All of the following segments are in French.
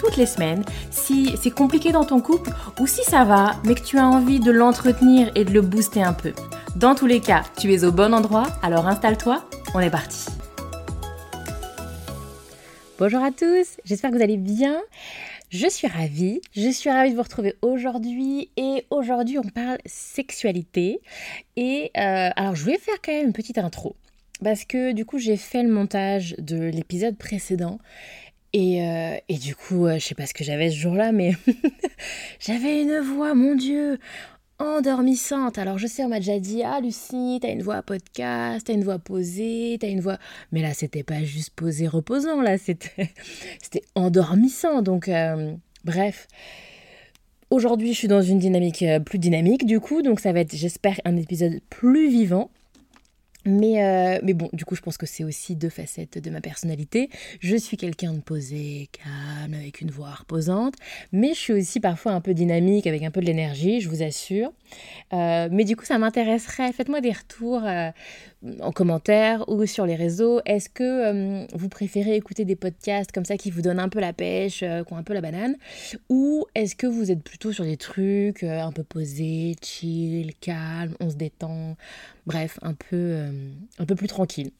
toutes les semaines si c'est compliqué dans ton couple ou si ça va, mais que tu as envie de l'entretenir et de le booster un peu. Dans tous les cas, tu es au bon endroit, alors installe-toi, on est parti. Bonjour à tous, j'espère que vous allez bien. Je suis ravie, je suis ravie de vous retrouver aujourd'hui et aujourd'hui on parle sexualité et euh, alors je vais faire quand même une petite intro parce que du coup j'ai fait le montage de l'épisode précédent et, euh, et, du coup euh, je sais pas ce que j'avais ce jour-là mais j'avais une voix mon dieu endormissante. Alors je sais on m'a déjà dit ah Lucie t'as une voix podcast, t'as une voix posée, t'as une voix mais là c'était pas juste posé reposant là c'était c'était endormissant donc euh, bref. Aujourd'hui, je suis dans une dynamique plus dynamique du coup, donc ça va être, j'espère, un épisode plus vivant. Mais, euh, mais bon, du coup, je pense que c'est aussi deux facettes de ma personnalité. Je suis quelqu'un de posé, calme, avec une voix reposante, mais je suis aussi parfois un peu dynamique, avec un peu de l'énergie, je vous assure. Euh, mais du coup, ça m'intéresserait. Faites-moi des retours euh, en commentaire ou sur les réseaux. Est-ce que euh, vous préférez écouter des podcasts comme ça qui vous donnent un peu la pêche, qui ont un peu la banane Ou est-ce que vous êtes plutôt sur des trucs un peu posés, chill, calme, on se détend Bref, un peu, un peu plus tranquille?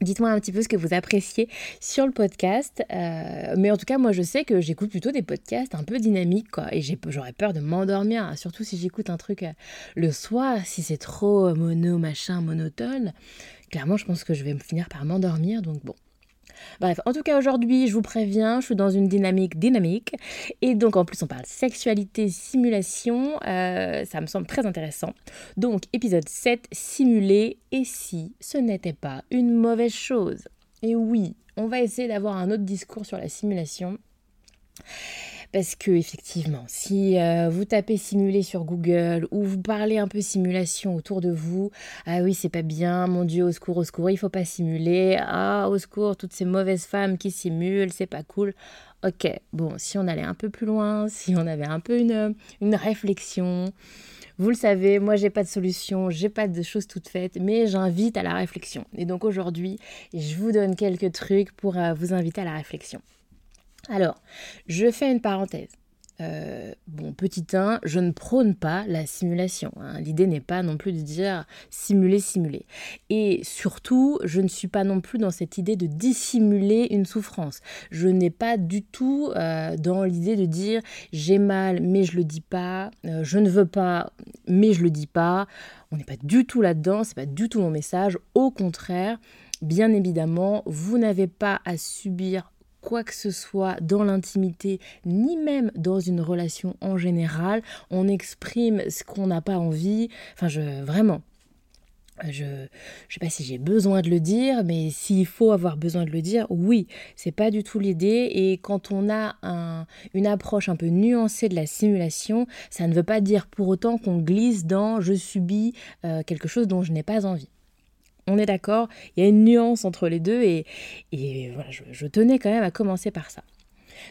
Dites-moi un petit peu ce que vous appréciez sur le podcast. Euh, mais en tout cas, moi, je sais que j'écoute plutôt des podcasts un peu dynamiques, quoi. Et j'aurais peur de m'endormir, hein, surtout si j'écoute un truc euh, le soir, si c'est trop mono, machin, monotone. Clairement, je pense que je vais finir par m'endormir. Donc bon, Bref, en tout cas aujourd'hui, je vous préviens, je suis dans une dynamique dynamique. Et donc en plus, on parle sexualité, simulation. Euh, ça me semble très intéressant. Donc épisode 7, simuler et si ce n'était pas une mauvaise chose? Et oui, on va essayer d'avoir un autre discours sur la simulation. Parce que effectivement, si euh, vous tapez simuler sur Google ou vous parlez un peu simulation autour de vous, ah oui, c'est pas bien, mon Dieu, au secours, au secours, il faut pas simuler. Ah, au secours, toutes ces mauvaises femmes qui simulent, c'est pas cool. Ok, bon, si on allait un peu plus loin, si on avait un peu une, réflexion, vous le savez, moi j'ai pas de solution, j'ai pas de choses toutes faites, mais j'invite à la réflexion. Et donc aujourd'hui, je vous donne quelques trucs pour euh, vous inviter à la réflexion. Alors, je fais une parenthèse. Euh, bon, petit 1, je ne prône pas la simulation. Hein. L'idée n'est pas non plus de dire simuler, simuler. Et surtout, je ne suis pas non plus dans cette idée de dissimuler une souffrance. Je n'ai pas du tout euh, dans l'idée de dire j'ai mal mais je le dis pas, euh, je ne veux pas mais je le dis pas. On n'est pas du tout là-dedans, c'est pas du tout mon message. Au contraire, bien évidemment, vous n'avez pas à subir quoi que ce soit dans l'intimité, ni même dans une relation en général. On exprime ce qu'on n'a pas envie. Enfin, je vraiment. Je ne sais pas si j'ai besoin de le dire, mais s'il faut avoir besoin de le dire, oui, c'est pas du tout l'idée. Et quand on a un, une approche un peu nuancée de la simulation, ça ne veut pas dire pour autant qu'on glisse dans je subis euh, quelque chose dont je n'ai pas envie. On est d'accord, il y a une nuance entre les deux et, voilà, je, tenais quand même à commencer par ça.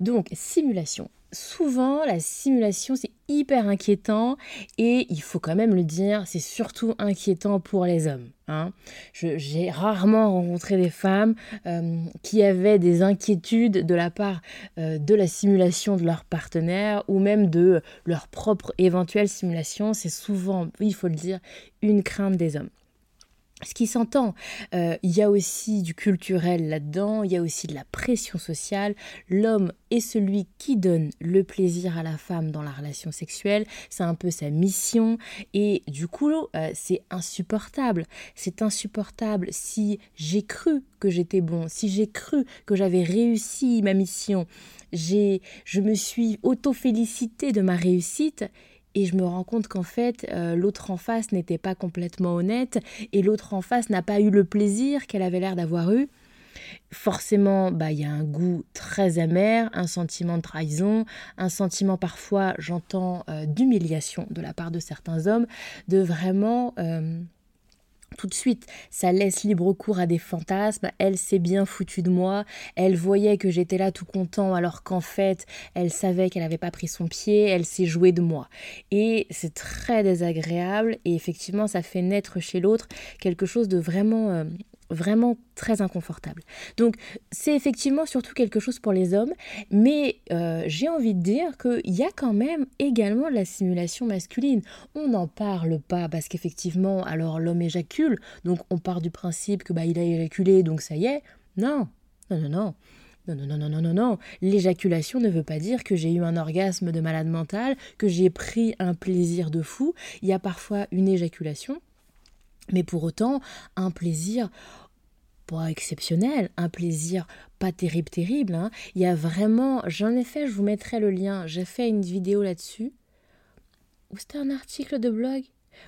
Donc, simulation. Souvent, la simulation, c'est hyper inquiétant et il faut quand même le dire, c'est surtout inquiétant pour les hommes. Hein. J'ai rarement rencontré des femmes euh, qui avaient des inquiétudes de la part euh, de la simulation de leur partenaire ou même de leur propre éventuelle simulation. C'est souvent, il faut le dire, une crainte des hommes ce qui s'entend. Euh, il y a aussi du culturel là-dedans, il y a aussi de la pression sociale. L'homme est celui qui donne le plaisir à la femme dans la relation sexuelle, c'est un peu sa mission, et du coup, euh, c'est insupportable. C'est insupportable si j'ai cru que j'étais bon, si j'ai cru que j'avais réussi ma mission, j'ai, je me suis auto-félicité de ma réussite, et je me rends compte qu'en fait, euh, l'autre en face n'était pas complètement honnête et l'autre en face n'a pas eu le plaisir qu'elle avait l'air d'avoir eu. forcément, bah, il y a un goût très amer, un sentiment de trahison, un sentiment parfois, j'entends, euh, d'humiliation de la part de certains hommes, de vraiment... Euh, tout de suite, ça laisse libre cours à des fantasmes. Elle s'est bien foutue de moi. Elle voyait que j'étais là tout content alors qu'en fait, elle savait qu'elle n'avait pas pris son pied. Elle s'est jouée de moi. Et c'est très désagréable. Et effectivement, ça fait naître chez l'autre quelque chose de vraiment euh, vraiment très inconfortable. Donc c'est effectivement surtout quelque chose pour les hommes, mais euh, j'ai envie de dire qu'il y a quand même également la simulation masculine. On n'en parle pas parce qu'effectivement, alors l'homme éjacule, donc on part du principe que bah il a éjaculé, donc ça y est. Non, non, non. Non, non, non, non, non, non, non. L'éjaculation ne veut pas dire que j'ai eu un orgasme de malade mental, que j'ai pris un plaisir de fou. Il y a parfois une éjaculation mais pour autant, un plaisir pas exceptionnel, un plaisir pas terrible, terrible. Hein. Il y a vraiment, j'en ai fait, je vous mettrai le lien, j'ai fait une vidéo là-dessus. Ou c'était un article de blog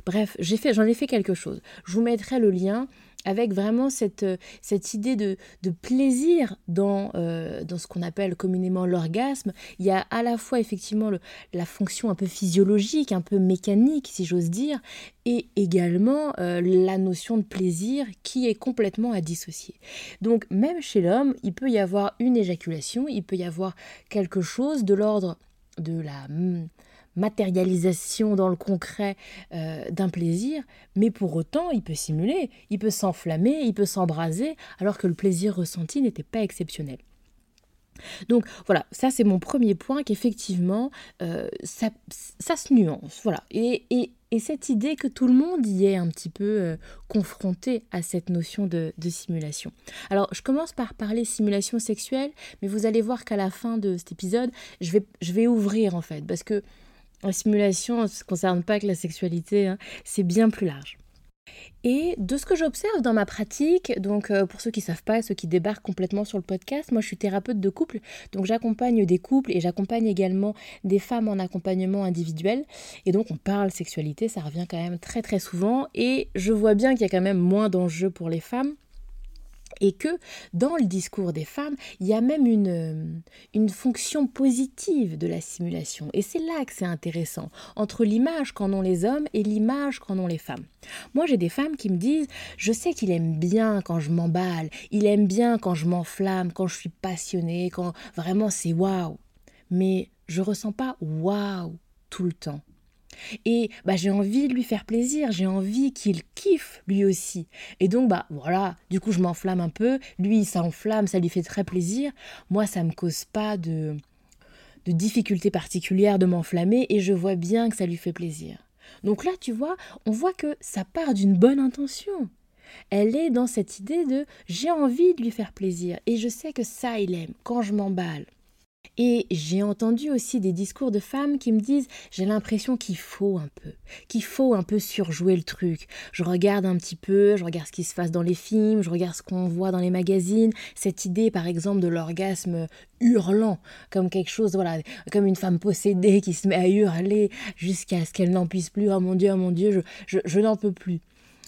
Bref, j'en ai fait quelque chose. Je vous mettrai le lien avec vraiment cette, euh, cette idée de, plaisir dans, euh, dans ce qu'on appelle communément l'orgasme. Il y a à la fois effectivement la fonction un peu physiologique, un peu mécanique, si j'ose dire, et également euh, la notion de plaisir qui est complètement à dissocier. Donc même chez l'homme, il peut y avoir une éjaculation, il peut y avoir quelque chose de l'ordre de la hmm, matérialisation dans le concret euh, d'un plaisir, mais pour autant, il peut simuler, il peut s'enflammer, il peut s'embraser, alors que le plaisir ressenti n'était pas exceptionnel. Donc voilà, ça c'est mon premier point qu'effectivement euh, ça, ça, se nuance. Voilà. Et, et, et, cette idée que tout le monde y est un petit peu euh, confronté à cette notion de, de, simulation. Alors je commence par parler simulation sexuelle, mais vous allez voir qu'à la fin de cet épisode, je vais, je vais ouvrir en fait, parce que la simulation, ne concerne pas que la sexualité, hein. c'est bien plus large. Et de ce que j'observe dans ma pratique, donc euh, pour ceux qui ne savent pas, ceux qui débarquent complètement sur le podcast, moi je suis thérapeute de couple, donc j'accompagne des couples et j'accompagne également des femmes en accompagnement individuel. Et donc on parle sexualité, ça revient quand même très très souvent et je vois bien qu'il y a quand même moins d'enjeux pour les femmes et que dans le discours des femmes, il y a même une, euh, une fonction positive de la simulation. Et c'est là que c'est intéressant, entre l'image qu'en ont les hommes et l'image qu'en ont les femmes. Moi, j'ai des femmes qui me disent, je sais qu'il aime bien quand je m'emballe, il aime bien quand je m'enflamme, quand je suis passionnée, quand vraiment c'est waouh. Mais je ressens pas waouh tout le temps. Et bah, j'ai envie de lui faire plaisir, j'ai envie qu'il kiffe lui aussi. Et donc, bah voilà, du coup, je m'enflamme un peu. Lui, il s'enflamme, ça lui fait très plaisir. Moi, ça me cause pas de, de difficultés particulières de m'enflammer et je vois bien que ça lui fait plaisir. Donc là, tu vois, on voit que ça part d'une bonne intention. Elle est dans cette idée de j'ai envie de lui faire plaisir et je sais que ça, il aime quand je m'emballe. Et j'ai entendu aussi des discours de femmes qui me disent j'ai l'impression qu'il faut un peu, qu'il faut un peu surjouer le truc. Je regarde un petit peu, je regarde ce qui se passe dans les films, je regarde ce qu'on voit dans les magazines. Cette idée par exemple de l'orgasme hurlant, comme quelque chose, voilà, comme une femme possédée qui se met à hurler jusqu'à ce qu'elle n'en puisse plus. Oh mon Dieu, oh mon Dieu, je, je n'en peux plus.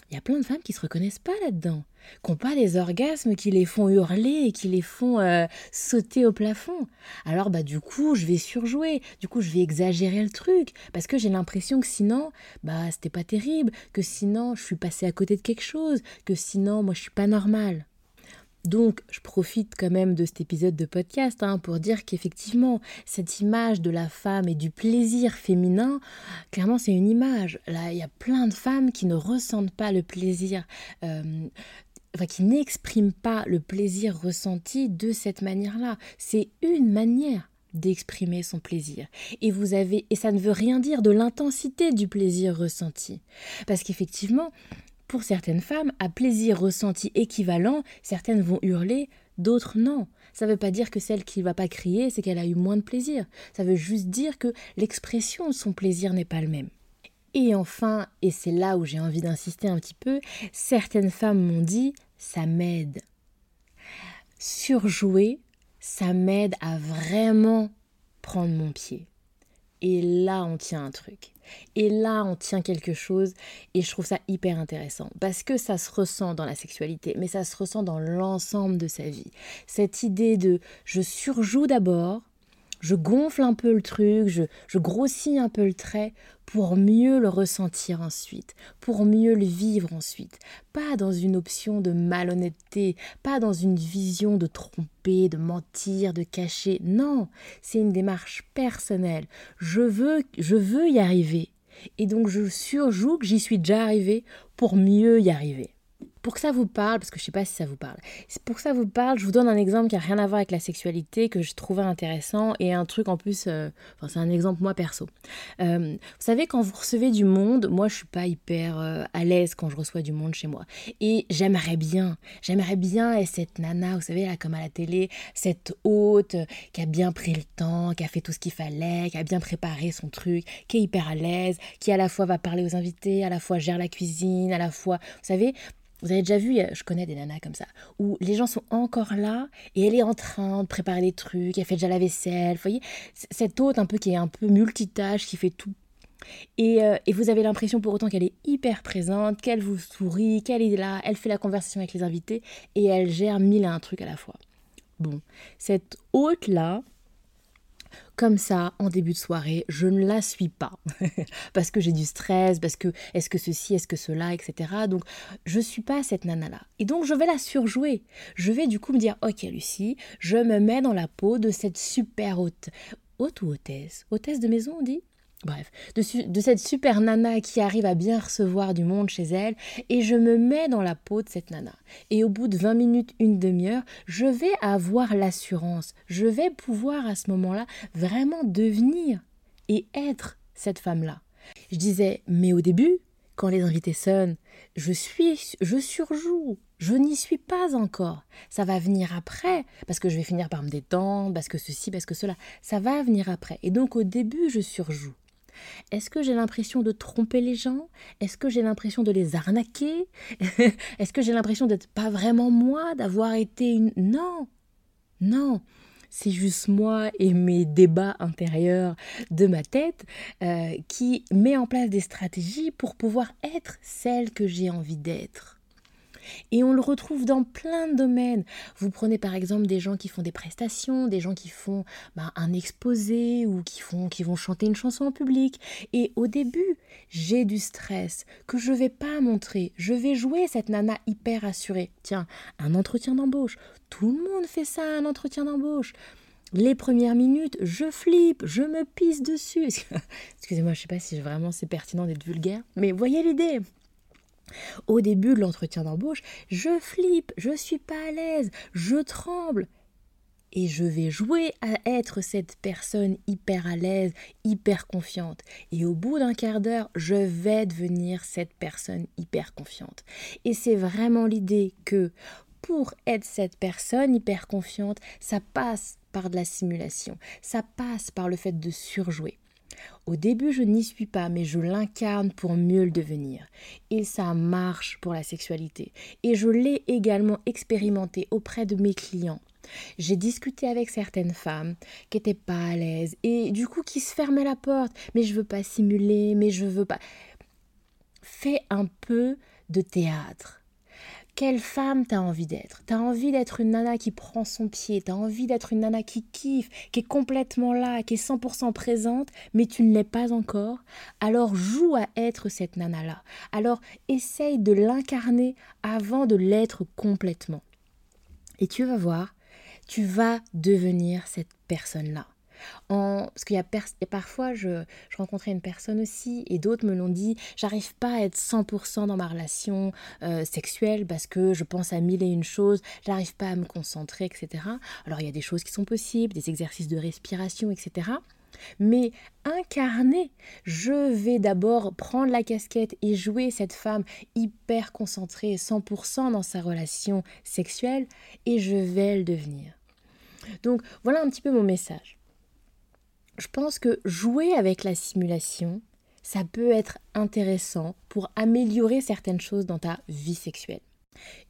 Il y a plein de femmes qui se reconnaissent pas là-dedans, qui n'ont pas des orgasmes qui les font hurler et qui les font euh, sauter au plafond. Alors bah du coup, je vais surjouer, du coup, je vais exagérer le truc parce que j'ai l'impression que sinon, bah c'était pas terrible, que sinon je suis passée à côté de quelque chose, que sinon moi je suis pas normale. Donc, je profite quand même de cet épisode de podcast hein, pour dire qu'effectivement, cette image de la femme et du plaisir féminin, clairement, c'est une image. Là, il y a plein de femmes qui ne ressentent pas le plaisir. Euh, qui n'expriment pas le plaisir ressenti de cette manière-là. C'est une manière d'exprimer son plaisir. Et vous avez et ça ne veut rien dire de l'intensité du plaisir ressenti parce qu'effectivement, pour certaines femmes, à plaisir ressenti équivalent, certaines vont hurler, d'autres non. Ça ne veut pas dire que celle qui ne va pas crier, c'est qu'elle a eu moins de plaisir. Ça veut juste dire que l'expression de son plaisir n'est pas le même. Et enfin, et c'est là où j'ai envie d'insister un petit peu, certaines femmes m'ont dit ça m'aide. Surjouer, ça m'aide à vraiment prendre mon pied. Et là, on tient un truc. Et là, on tient quelque chose et je trouve ça hyper intéressant parce que ça se ressent dans la sexualité, mais ça se ressent dans l'ensemble de sa vie. Cette idée de je surjoue d'abord, je gonfle un peu le truc, je, grossis un peu le trait pour mieux le ressentir ensuite, pour mieux le vivre ensuite. Pas dans une option de malhonnêteté, pas dans une vision de tromper, de mentir, de cacher. Non, c'est une démarche personnelle. Je veux, je veux y arriver. Et donc je surjoue que j'y suis déjà arrivé pour mieux y arriver. Pour que ça vous parle, parce que je sais pas si ça vous parle, pour que ça vous parle, je vous donne un exemple qui n'a rien à voir avec la sexualité, que je trouvais intéressant, et un truc en plus, euh, enfin c'est un exemple moi perso. Euh, vous savez, quand vous recevez du monde, moi je suis pas hyper euh, à l'aise quand je reçois du monde chez moi. Et j'aimerais bien, j'aimerais bien être cette nana, vous savez, là comme à la télé, cette hôte qui a bien pris le temps, qui a fait tout ce qu'il fallait, qui a bien préparé son truc, qui est hyper à l'aise, qui à la fois va parler aux invités, à la fois gère la cuisine, à la fois, vous savez, vous avez déjà vu, je connais des nanas comme ça, où les gens sont encore là et elle est en train de préparer des trucs, elle fait déjà la vaisselle. Vous voyez, cette hôte un peu qui est un peu multitâche, qui fait tout. Et, euh, et vous avez l'impression pour autant qu'elle est hyper présente, qu'elle vous sourit, qu'elle est là, elle fait la conversation avec les invités et elle gère mille et un trucs à la fois. Bon, cette hôte-là, comme ça en début de soirée, je ne la suis pas parce que j'ai du stress, parce que est-ce que ceci, est-ce que cela, etc. Donc je suis pas cette nana là. Et donc je vais la surjouer. Je vais du coup me dire ok Lucie, je me mets dans la peau de cette super hôte, hôte ou hôtesse, hôtesse de maison on dit? Bref, de, cette super nana qui arrive à bien recevoir du monde chez elle, et je me mets dans la peau de cette nana. Et au bout de 20 minutes, une demi-heure, je vais avoir l'assurance, je vais pouvoir à ce moment-là vraiment devenir et être cette femme-là. Je disais, mais au début, quand les invités sonnent, je suis, je surjoue, je n'y suis pas encore. Ça va venir après, parce que je vais finir par me détendre, parce que ceci, parce que cela. Ça va venir après. Et donc au début, je surjoue. Est-ce que j'ai l'impression de tromper les gens? Est-ce que j'ai l'impression de les arnaquer? Est-ce que j'ai l'impression d'être pas vraiment moi, d'avoir été une... Non Non. C'est juste moi et mes débats intérieurs de ma tête euh, qui met en place des stratégies pour pouvoir être celle que j'ai envie d'être. Et on le retrouve dans plein de domaines. Vous prenez par exemple des gens qui font des prestations, des gens qui font bah, un exposé ou qui, font, qui vont chanter une chanson en public. Et au début, j'ai du stress que je vais pas montrer. Je vais jouer cette nana hyper assurée. Tiens, un entretien d'embauche. Tout le monde fait ça, un entretien d'embauche les premières minutes, je flippe, je me pisse dessus. Excusez-moi, je ne sais pas si vraiment c'est pertinent d'être vulgaire, mais voyez l'idée. Au début de l'entretien d'embauche, je flippe, je suis pas à l'aise, je tremble. Et je vais jouer à être cette personne hyper à l'aise, hyper confiante. Et au bout d'un quart d'heure, je vais devenir cette personne hyper confiante. Et c'est vraiment l'idée que pour être cette personne hyper confiante, ça passe par de la simulation, ça passe par le fait de surjouer. Au début, je n'y suis pas, mais je l'incarne pour mieux le devenir. Et ça marche pour la sexualité. Et je l'ai également expérimenté auprès de mes clients. J'ai discuté avec certaines femmes qui n'étaient pas à l'aise et du coup qui se fermaient la porte. Mais je veux pas simuler, mais je veux pas. Fais un peu de théâtre quelle femme t'as envie d'être? T'as envie d'être une nana qui prend son pied, t'as envie d'être une nana qui kiffe, qui est complètement là, qui est 100% présente, mais tu ne l'es pas encore? Alors joue à être cette nana-là. Alors essaye de l'incarner avant de l'être complètement. Et tu vas voir, tu vas devenir cette personne-là. Parce qu'il y, a parfois, je, rencontrais une personne aussi, et d'autres me l'ont dit, j'arrive pas à être 100% dans ma relation euh, sexuelle parce que je pense à mille et une choses, j'arrive pas à me concentrer, etc. Alors il y a des choses qui sont possibles, des exercices de respiration, etc. Mais incarner, je vais d'abord prendre la casquette et jouer cette femme hyper concentrée, 100% dans sa relation sexuelle, et je vais le devenir. Donc voilà un petit peu mon message je pense que jouer avec la simulation, ça peut être intéressant pour améliorer certaines choses dans ta vie sexuelle.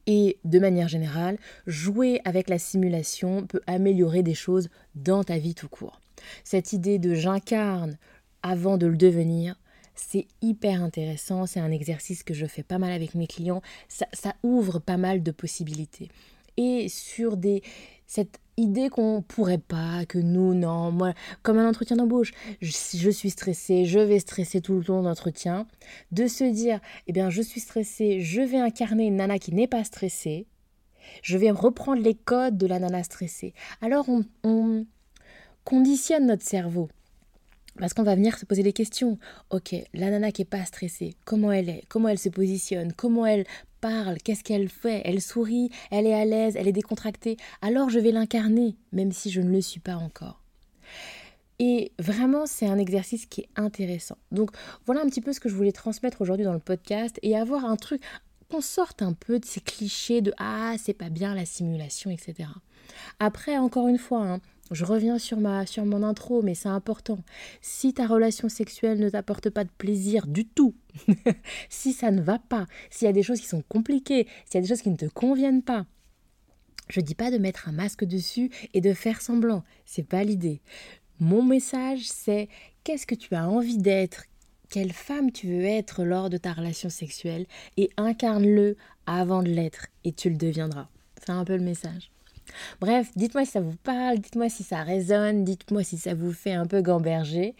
Et de manière générale, jouer avec la simulation peut améliorer des choses dans ta vie tout court. Cette idée de j'incarne avant de le devenir, c'est hyper intéressant. C'est un exercice que je fais pas mal avec mes clients. Ça, ouvre pas mal de possibilités. Et sur des, cette idée qu'on pourrait pas, que nous, non, moi, comme un entretien d'embauche, je, suis stressée, je vais stresser tout le long d'entretien, de se dire, eh bien, je suis stressée, je vais incarner une nana qui n'est pas stressée, je vais reprendre les codes de la nana stressée. Alors, on, on conditionne notre cerveau. Parce qu'on va venir se poser des questions. Ok, la nana qui n'est pas stressée, comment elle est, comment elle se positionne, comment elle parle, qu'est-ce qu'elle fait, elle sourit, elle est à l'aise, elle est décontractée? Alors je vais l'incarner, même si je ne le suis pas encore. Et vraiment, c'est un exercice qui est intéressant. Donc voilà un petit peu ce que je voulais transmettre aujourd'hui dans le podcast et avoir un truc, qu'on sorte un peu de ces clichés de ah c'est pas bien la simulation, etc. Après, encore une fois, hein, je reviens sur, ma, sur mon intro, mais c'est important. Si ta relation sexuelle ne t'apporte pas de plaisir du tout, si ça ne va pas, s'il y a des choses qui sont compliquées, s'il y a des choses qui ne te conviennent pas, je dis pas de mettre un masque dessus et de faire semblant. C'est pas l'idée. Mon message, c'est qu'est-ce que tu as envie d'être, quelle femme tu veux être lors de ta relation sexuelle? Et incarne-le avant de l'être et tu le deviendras. C'est un peu le message. Bref, dites-moi si ça vous parle, dites-moi si ça résonne, dites-moi si ça vous fait un peu gamberger.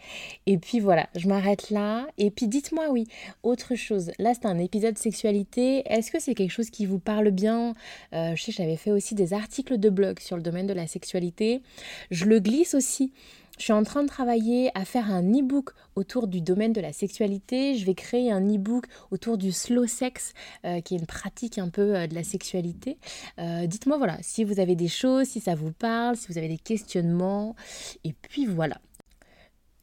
Et puis voilà, je m'arrête là. Et puis dites-moi, oui, autre chose. Là, c'est un épisode sexualité. Est-ce que c'est quelque chose qui vous parle bien? Euh, Je sais, j'avais fait aussi des articles de blog sur le domaine de la sexualité. Je le glisse aussi je suis en train de travailler à faire un e-book autour du domaine de la sexualité. Je vais créer un e-book autour du slow sex, euh, qui est une pratique un peu euh, de la sexualité. Euh, dites-moi voilà, si vous avez des choses, si ça vous parle, si vous avez des questionnements. Et puis voilà.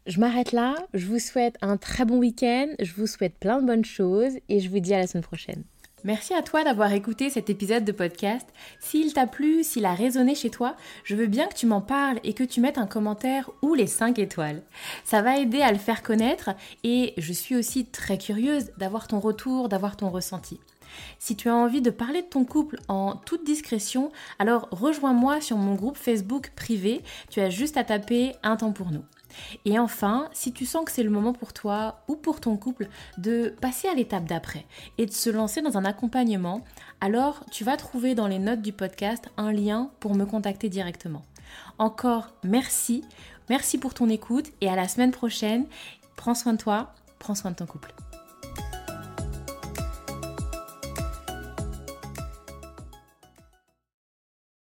Je m'arrête là. Je vous souhaite un très bon week-end. Je vous souhaite plein de bonnes choses et je vous dis à la semaine prochaine. Merci à toi d'avoir écouté cet épisode de podcast. S'il t'a plu, s'il a résonné chez toi, je veux bien que tu m'en parles et que tu mettes un commentaire ou les 5 étoiles. Ça va aider à le faire connaître et je suis aussi très curieuse d'avoir ton retour, d'avoir ton ressenti. Si tu as envie de parler de ton couple en toute discrétion, alors rejoins-moi sur mon groupe Facebook privé. Tu as juste à taper un temps pour nous. Et enfin, si tu sens que c'est le moment pour toi ou pour ton couple de passer à l'étape d'après et de se lancer dans un accompagnement, alors tu vas trouver dans les notes du podcast un lien pour me contacter directement. Encore merci, merci pour ton écoute et à la semaine prochaine. Prends soin de toi, prends soin de ton couple.